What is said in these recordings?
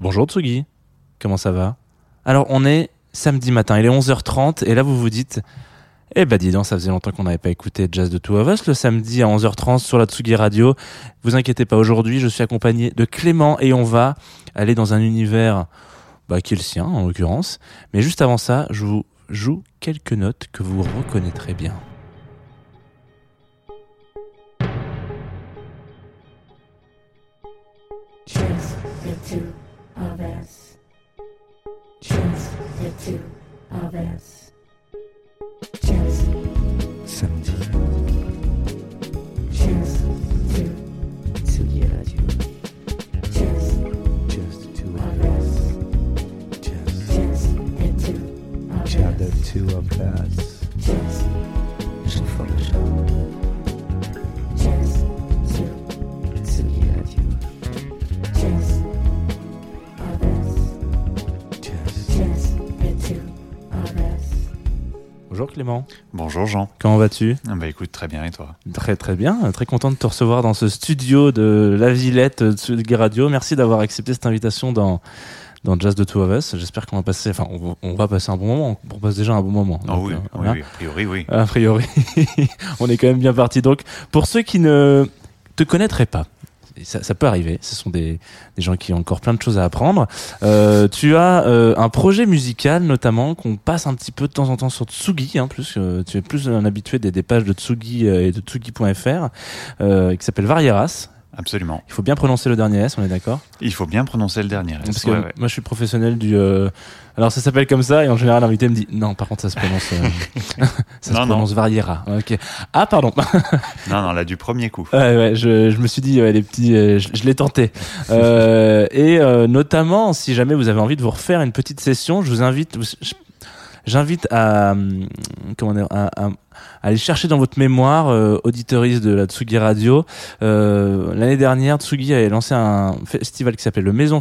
Bonjour Tsugi, comment ça va? Alors on est samedi matin, il est 11h30 et là vous vous dites eh ben dis donc, ça faisait longtemps qu'on n'avait pas écouté Jazz de Two of Us le samedi à 11h30 sur la Tsugi Radio. Vous inquiétez pas, aujourd'hui je suis accompagné de Clément et on va aller dans un univers bah, qui est le sien en l'occurrence. Mais juste avant ça, je vous joue quelques notes que vous reconnaîtrez bien. Of us. Just, Samedi, just two, Tsugi Radio, just just two of of us. us, just, Just the two of just the us. two Bonjour Clément, Bonjour Jean. comment vas-tu? Ah Bah écoute, très bien et toi? Très très bien, très content de te recevoir dans ce studio de la Villette de Tsugi Radio. Merci d'avoir accepté cette invitation dans dans Jazz de Two of Us. J'espère qu'on va passer, enfin on on va passer un bon moment. On passe déjà un bon moment. Oh Donc, oui, euh, oui, voilà. oui, a priori oui. A priori, on est quand même bien parti. Donc, pour ceux qui ne te connaîtraient pas, ça, peut arriver, ce sont des, gens qui ont encore plein de choses à apprendre. Euh, tu as euh, un projet musical, notamment, qu'on passe un petit peu de temps en temps sur Tsugi, hein, plus, euh, tu es plus un habitué des, des pages de Tsugi et de Tsugi.fr, qui s'appelle Varieras. Absolument. Il faut bien prononcer le dernier S, on est d'accord? Il faut bien prononcer le dernier. Parce que Ouais, ouais. moi, je suis professionnel du. euh, Alors, ça s'appelle comme ça, et en général, l'invité me dit non, par contre, ça se prononce. euh, ça Non, se non. prononce Variera. Ok. Ah, pardon. Non, non, là du premier coup. Ouais, ouais, je, je me suis dit, ouais, les petits, euh, je, je l'ai tenté. Euh, et notamment, si jamais vous avez envie de vous refaire une petite session, je vous invite, j'invite à, hum, comment dire, à- à aller chercher dans votre mémoire, euh, auditeuriste de la Tsugi Radio. Euh, L'année dernière, Tsugi avait lancé un festival qui s'appelle le Maison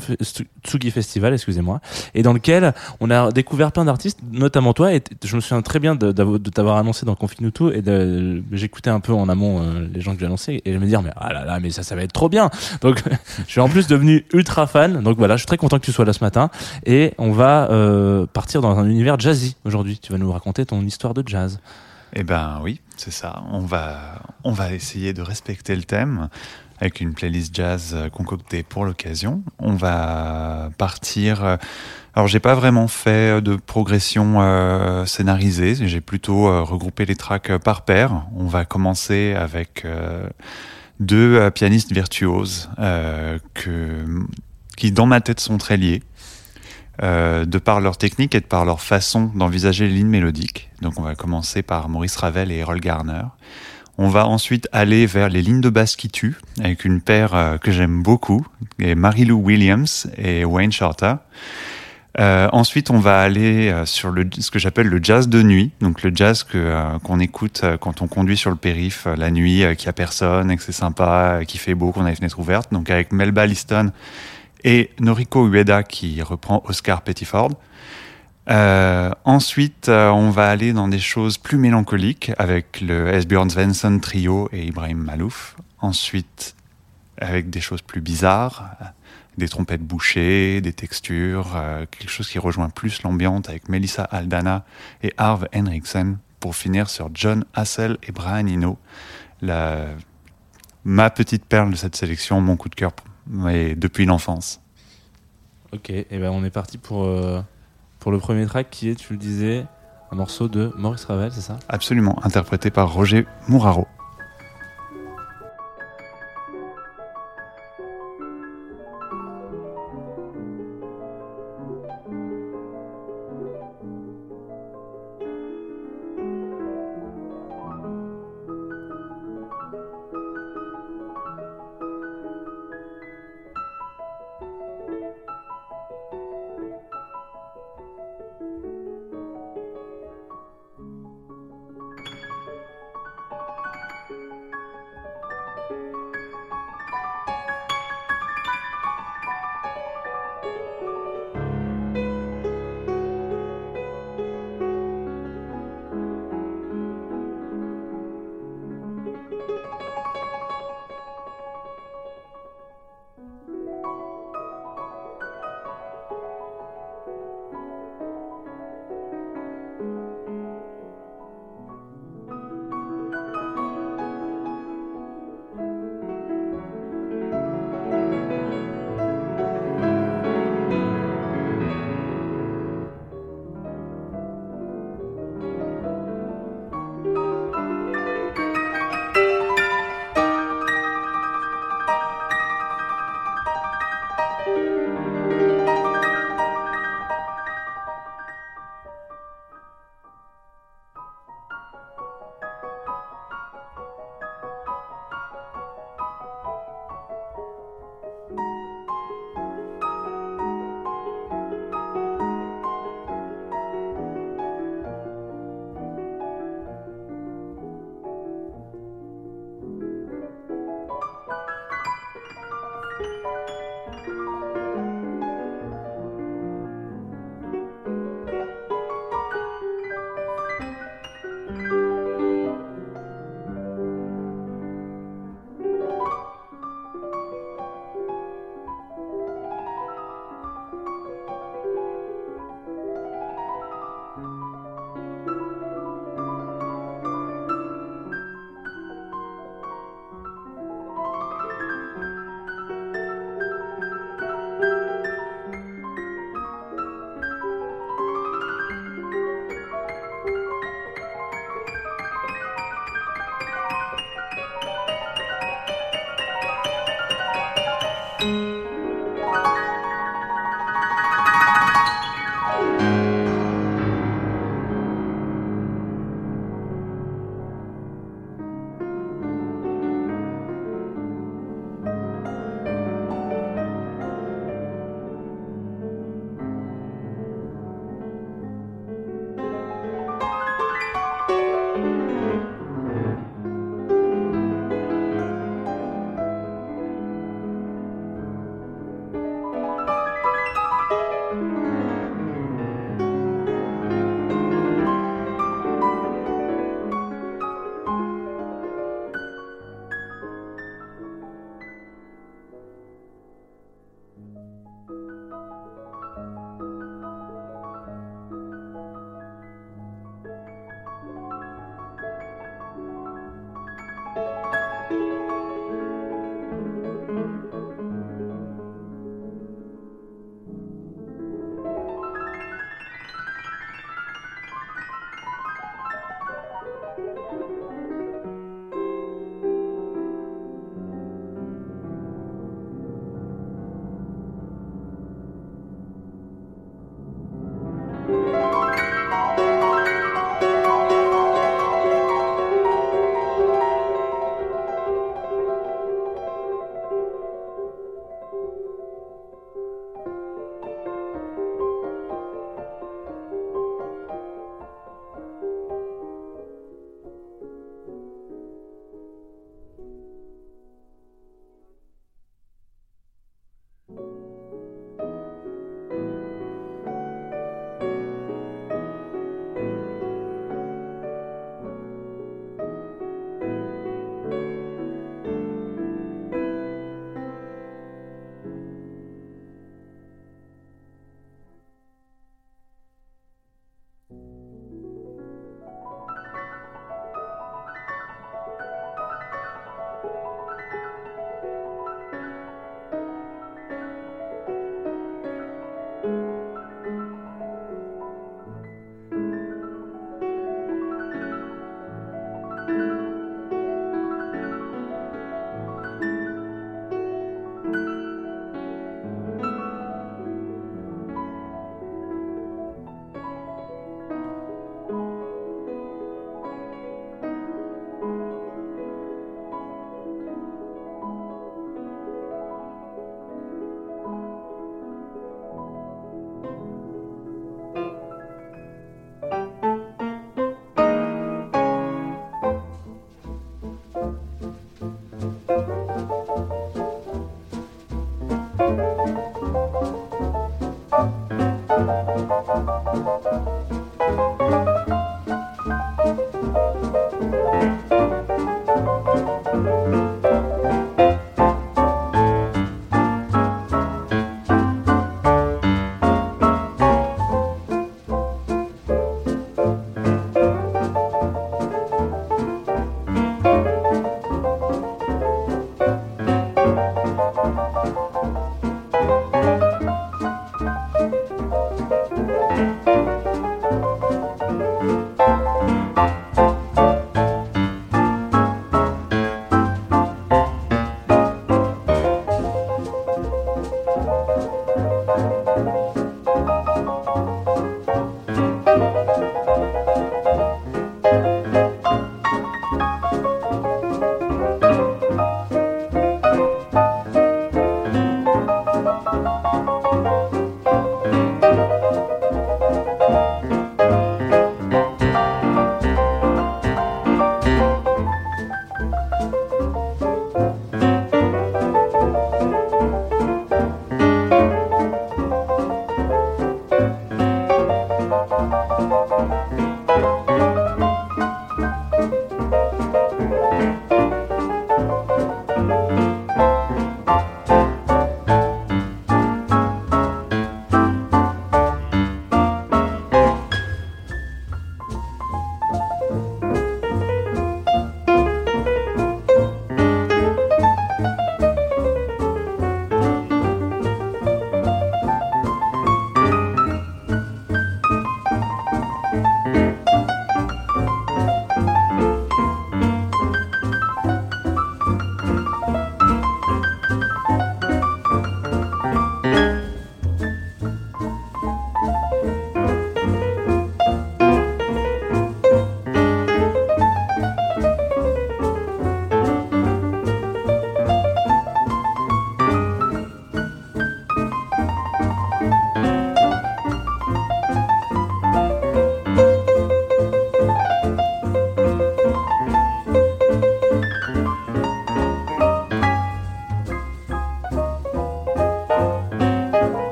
Tsugi Festival, excusez-moi, et dans lequel on a découvert plein d'artistes, notamment toi. Et je me souviens très bien de, t'avoir annoncé dans Confinuto et j'écoutais un peu en amont euh, les gens que j'ai annoncés et je me dire mais ah là là mais ça ça va être trop bien. Donc je suis en plus devenu ultra fan. Donc voilà, je suis très content que tu sois là ce matin et on va euh, partir dans un univers jazzy aujourd'hui. Tu vas nous raconter ton histoire de jazz. Eh ben oui, c'est ça. On va, essayer de respecter le thème avec une playlist jazz euh, concoctée pour l'occasion. On va partir. euh, Alors j'ai pas vraiment fait de progression euh, scénarisée. J'ai plutôt euh, regroupé les tracks euh, par paire. On va commencer avec euh, deux euh, pianistes virtuoses euh, qui dans ma tête sont très liés. Euh, de par leur technique et de par leur façon d'envisager les lignes mélodiques. Donc on va commencer par Maurice Ravel et Errol Garner. On va ensuite aller vers les lignes de basse qui tuent, avec une paire euh, que j'aime beaucoup, et Mary-Lou Williams et Wayne Shorter. Euh, ensuite, on va aller sur ce que j'appelle le jazz de nuit, donc le jazz que qu'on écoute quand on conduit sur le périph la nuit, qu'il y a personne, et que c'est sympa, qu'il fait beau, qu'on a les fenêtres ouvertes. Donc avec Melba Liston et Noriko Ueda qui reprend Oscar Pettiford. Euh, ensuite, euh, on va aller dans des choses plus mélancoliques avec le Esbjörn Svensson trio et Ibrahim Malouf. Ensuite, avec des choses plus bizarres, euh, des trompettes bouchées, des textures, quelque chose qui rejoint plus l'ambiance avec Melissa Aldana et Arve Henriksen pour finir sur John Hassel et Brian Eno. Ma petite perle de cette sélection, mon coup de cœur mais depuis l'enfance. Ok, et ben on est parti pour euh, pour le premier track qui est, tu le disais, un morceau de Maurice Ravel, c'est ça? Absolument, interprété par Roger Mouraro.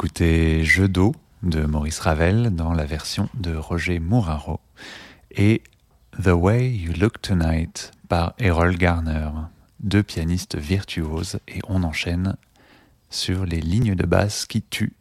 D'écouter Jeu d'eau de Maurice Ravel dans la version de Roger Mouraro et The Way You Look Tonight par Errol Garner, deux pianistes virtuoses et on enchaîne sur les lignes de basse qui tuent.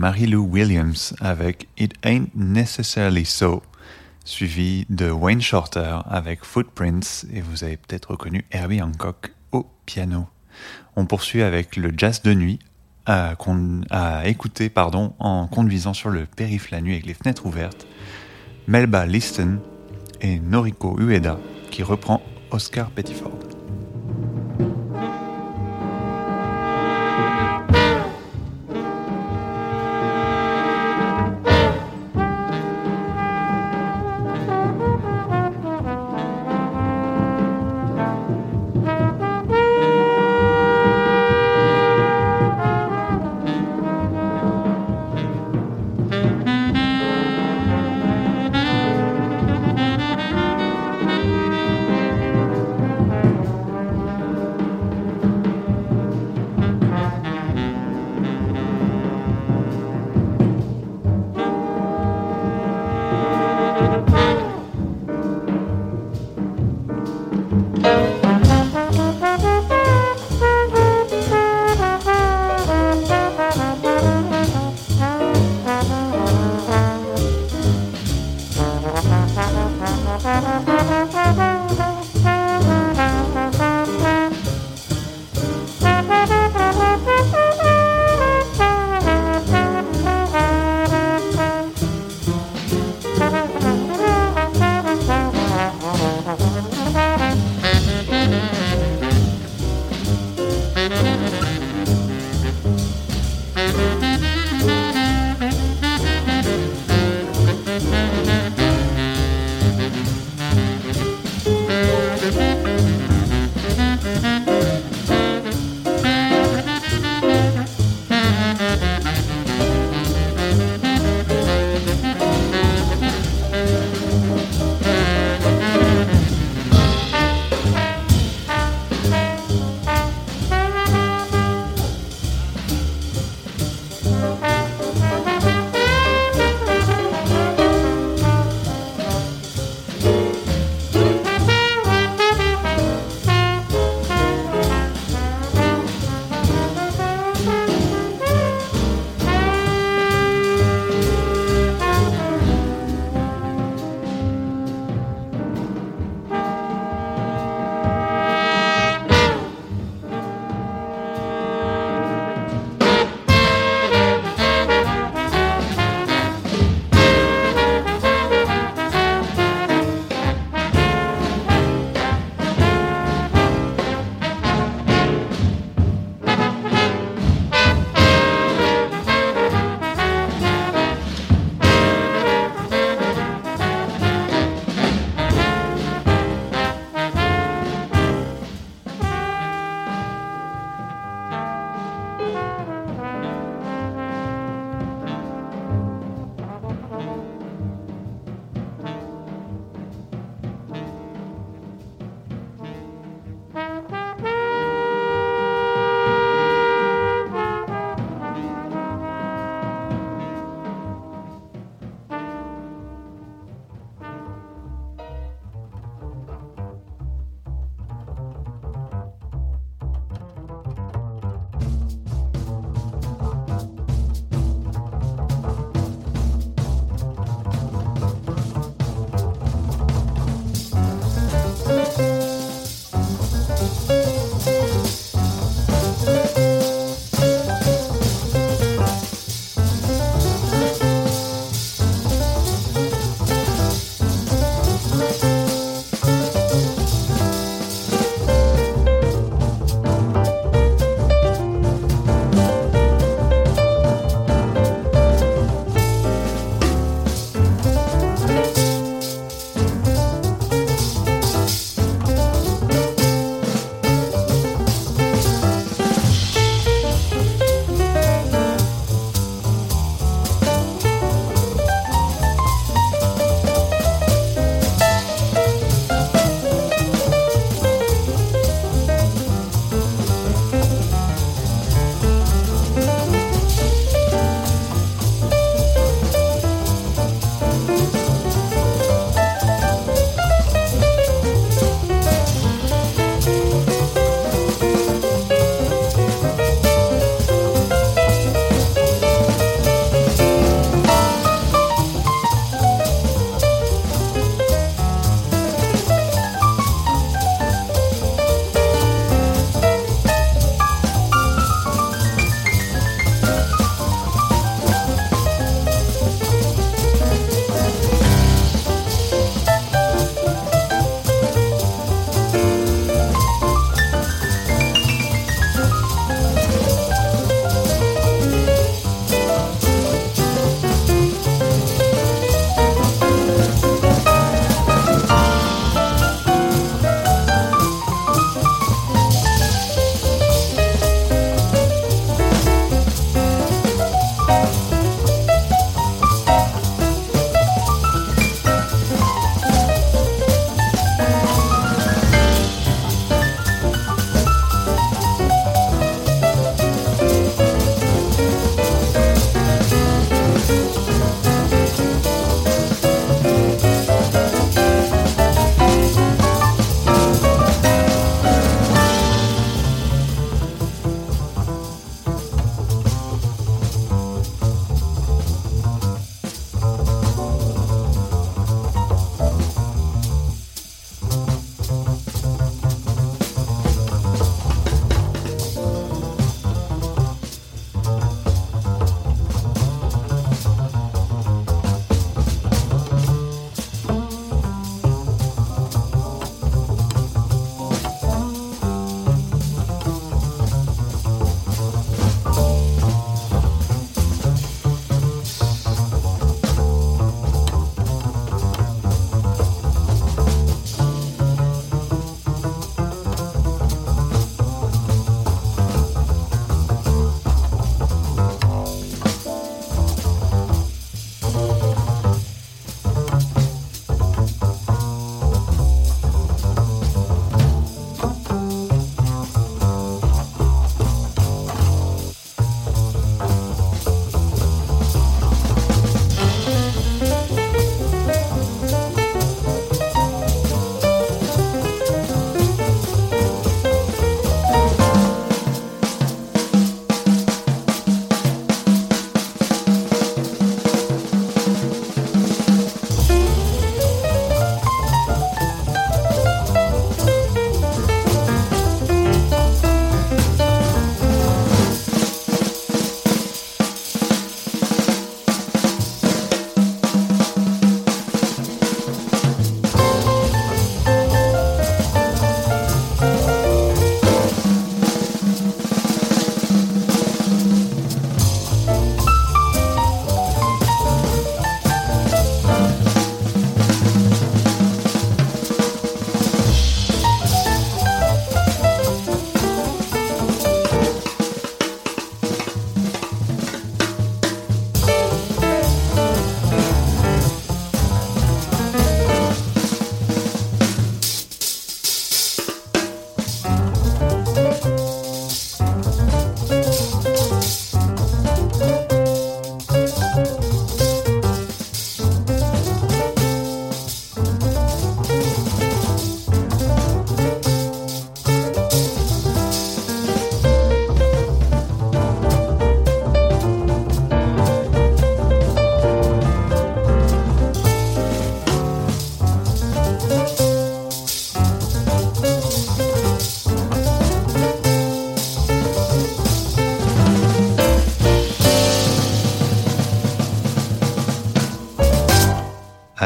D'écouter Mary Lou Williams avec It Ain't Necessarily So, suivi de Wayne Shorter avec Footprints, et vous avez peut-être reconnu Herbie Hancock au piano. On poursuit avec le jazz de nuit à écouter pardon, en conduisant sur le périph' la nuit avec les fenêtres ouvertes. Melba Liston et Noriko Ueda qui reprend Oscar Pettiford.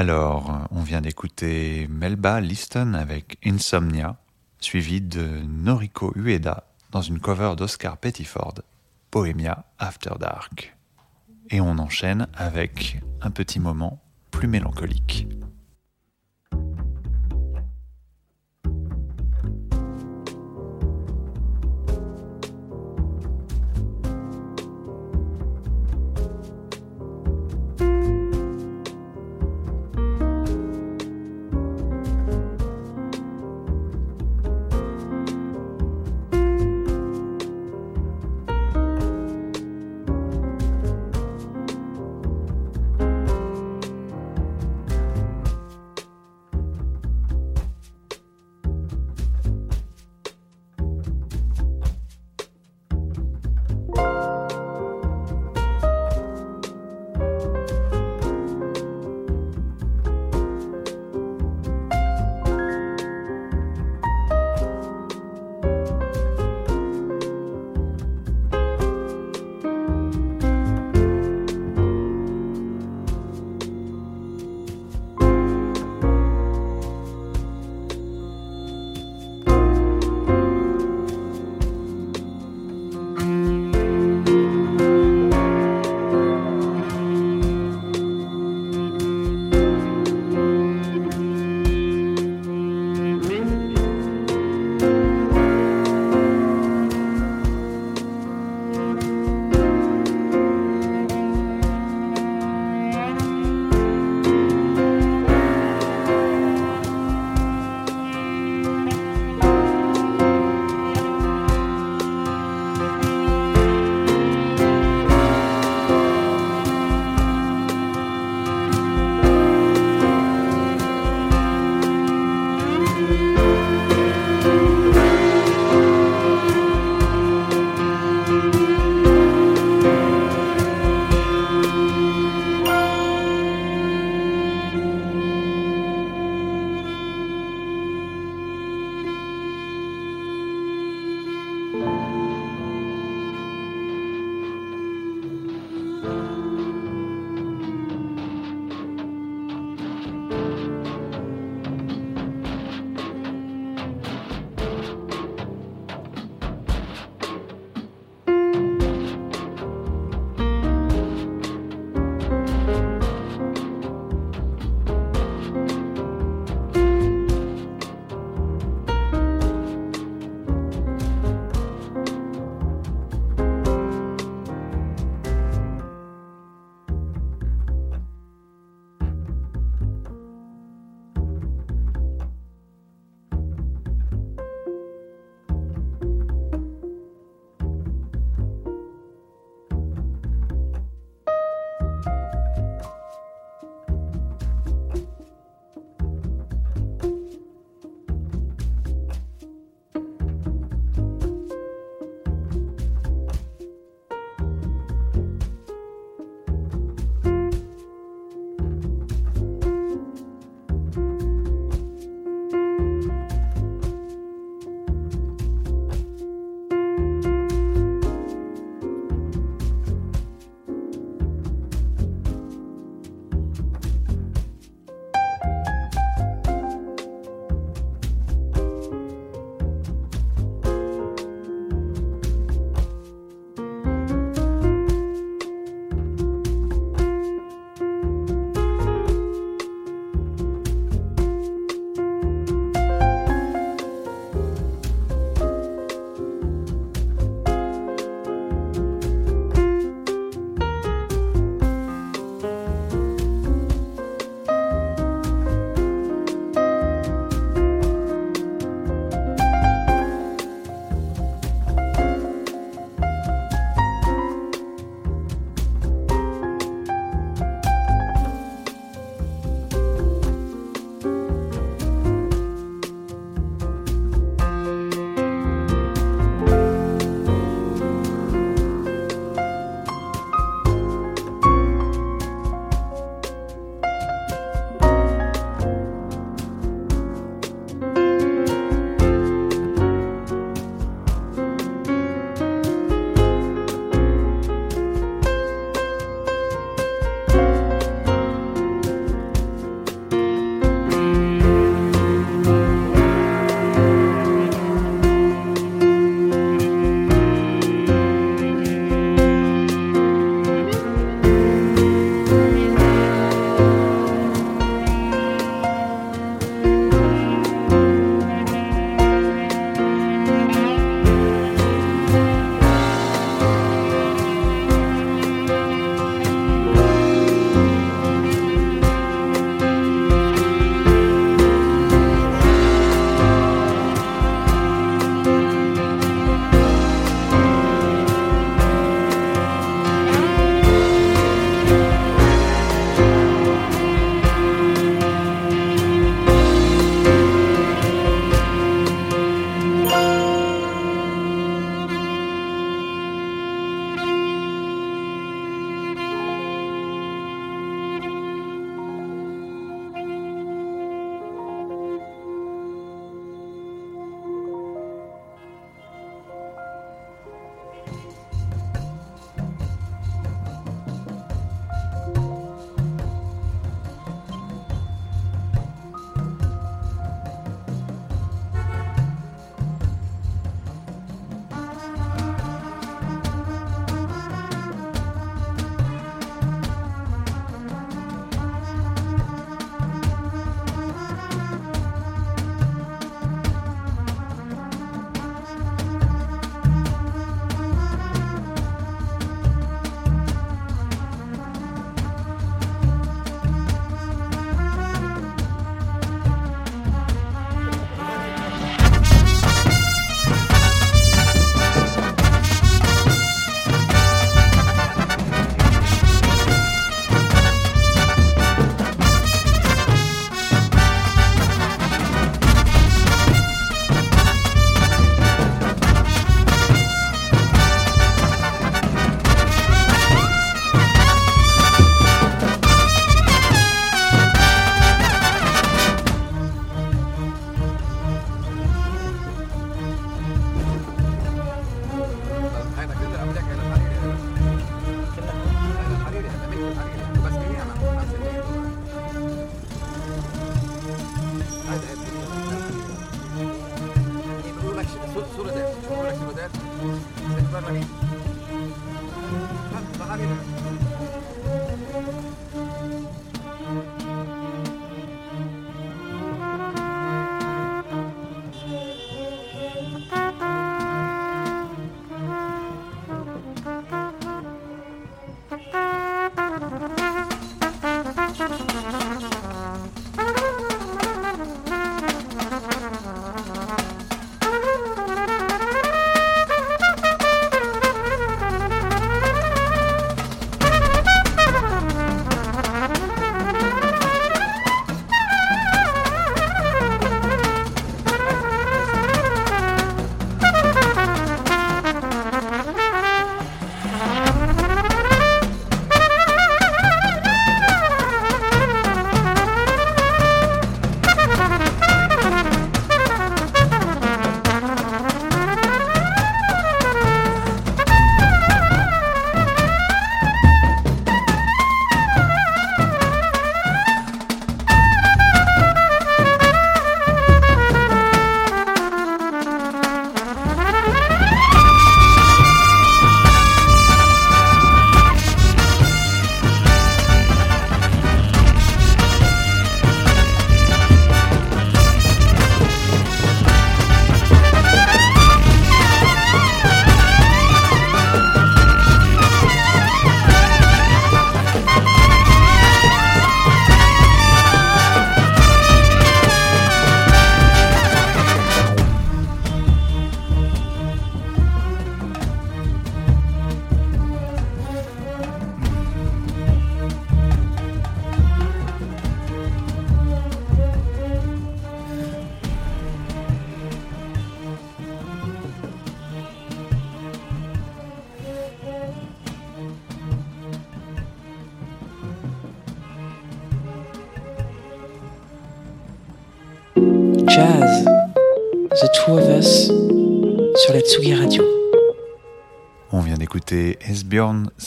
Alors, on vient d'écouter Melba Liston avec Insomnia, suivi de Noriko Ueda dans une cover d'Oscar Pettiford, Bohemia After Dark. Et on enchaîne avec un petit moment plus mélancolique.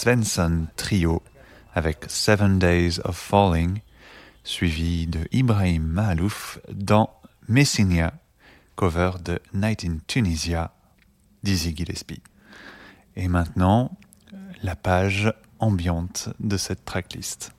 Svensson Trio avec Seven Days of Falling, suivi de Ibrahim Mahalouf dans Messinia, cover de Night in Tunisia d'Izzy Gillespie. Et maintenant, la page ambiante de cette tracklist.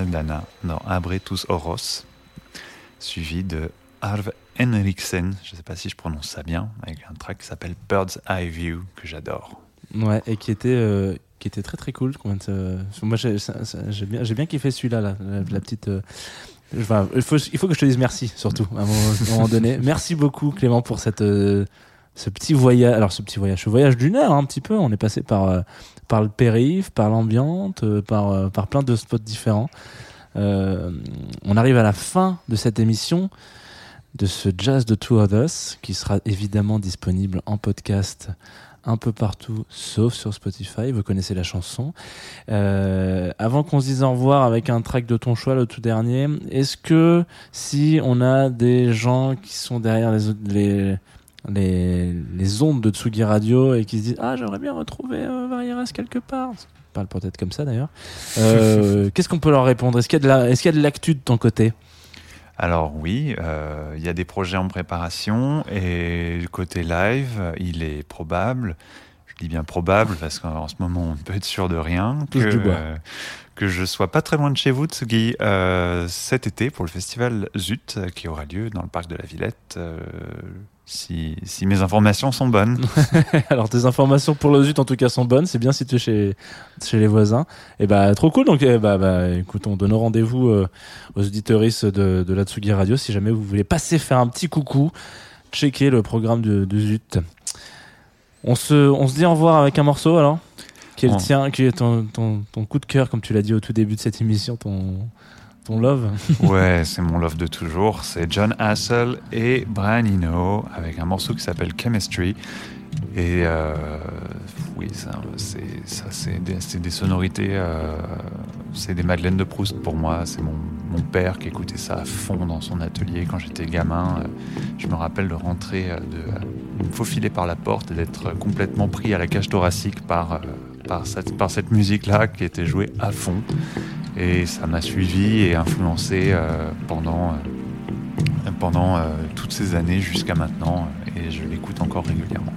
Aldana dans Abretus Oros, suivi de Arv Henriksen, je ne sais pas si je prononce ça bien, avec un track qui s'appelle Bird's Eye View, que j'adore. Ouais, et qui était, euh, qui était très très cool. Moi, j'ai bien, j'ai bien kiffé celui-là, là, la, la petite. euh, enfin, il, faut, il faut que je te dise merci, surtout, à un moment, à un moment donné. Merci beaucoup, Clément, pour cette, euh, ce petit voyage. Alors, ce petit voyage, ce voyage d'une heure, un petit peu. On est passé par, euh, par le périph', par l'ambiante, euh, par, euh, par plein de spots différents. On arrive à la fin de cette émission de ce Jazz de Two Us qui sera évidemment disponible en podcast un peu partout sauf sur Spotify. Vous connaissez la chanson. Avant qu'on se dise au revoir avec un track de ton choix, le tout dernier, est-ce que si on a des gens qui sont derrière les, les, les ondes de Tsugi Radio et qui se disent Ah, j'aimerais bien retrouver euh, Varieras quelque part Je parle peut-être comme ça d'ailleurs. Euh, Qu'est-ce qu'on peut leur répondre? Est-ce qu'il y a de la- l'actu de ton côté? Alors oui, euh, il y a des projets en préparation et côté live, il est probable, je dis bien probable parce qu'en ce moment on ne peut être sûr de rien, que, euh, que je sois pas très loin de chez vous, Tsugi, euh, cet été pour le festival Zut qui aura lieu dans le parc de la Villette. Si, si mes informations sont bonnes. Alors tes informations pour le Zut en tout cas sont bonnes, c'est bien situé chez, chez les voisins. Et bah trop cool, donc eh bah, bah, écoute, on donne rendez-vous euh, aux auditeuristes de, de la Tsugi Radio si jamais vous voulez passer faire un petit coucou, checker le programme de, de Zut. On se, on se dit au revoir avec un morceau alors? Qui est le tien, qui est ton, ton, ton coup de cœur comme tu l'as dit au tout début de cette émission, ton, ton love. Ouais, c'est mon love de toujours. C'est John Hassel et Brian Eno avec un morceau qui s'appelle Chemistry. Et euh, oui, ça, c'est des, sonorités, euh, c'est des Madeleines de Proust pour moi. C'est mon, père qui écoutait ça à fond dans son atelier quand j'étais gamin. Euh, Je me rappelle de rentrer, de me faufiler par la porte et d'être complètement pris à la cage thoracique par, par cette, musique-là qui était jouée à fond. Et ça m'a suivi et influencé euh, pendant, euh, euh, toutes ces années jusqu'à maintenant. Et je l'écoute encore régulièrement.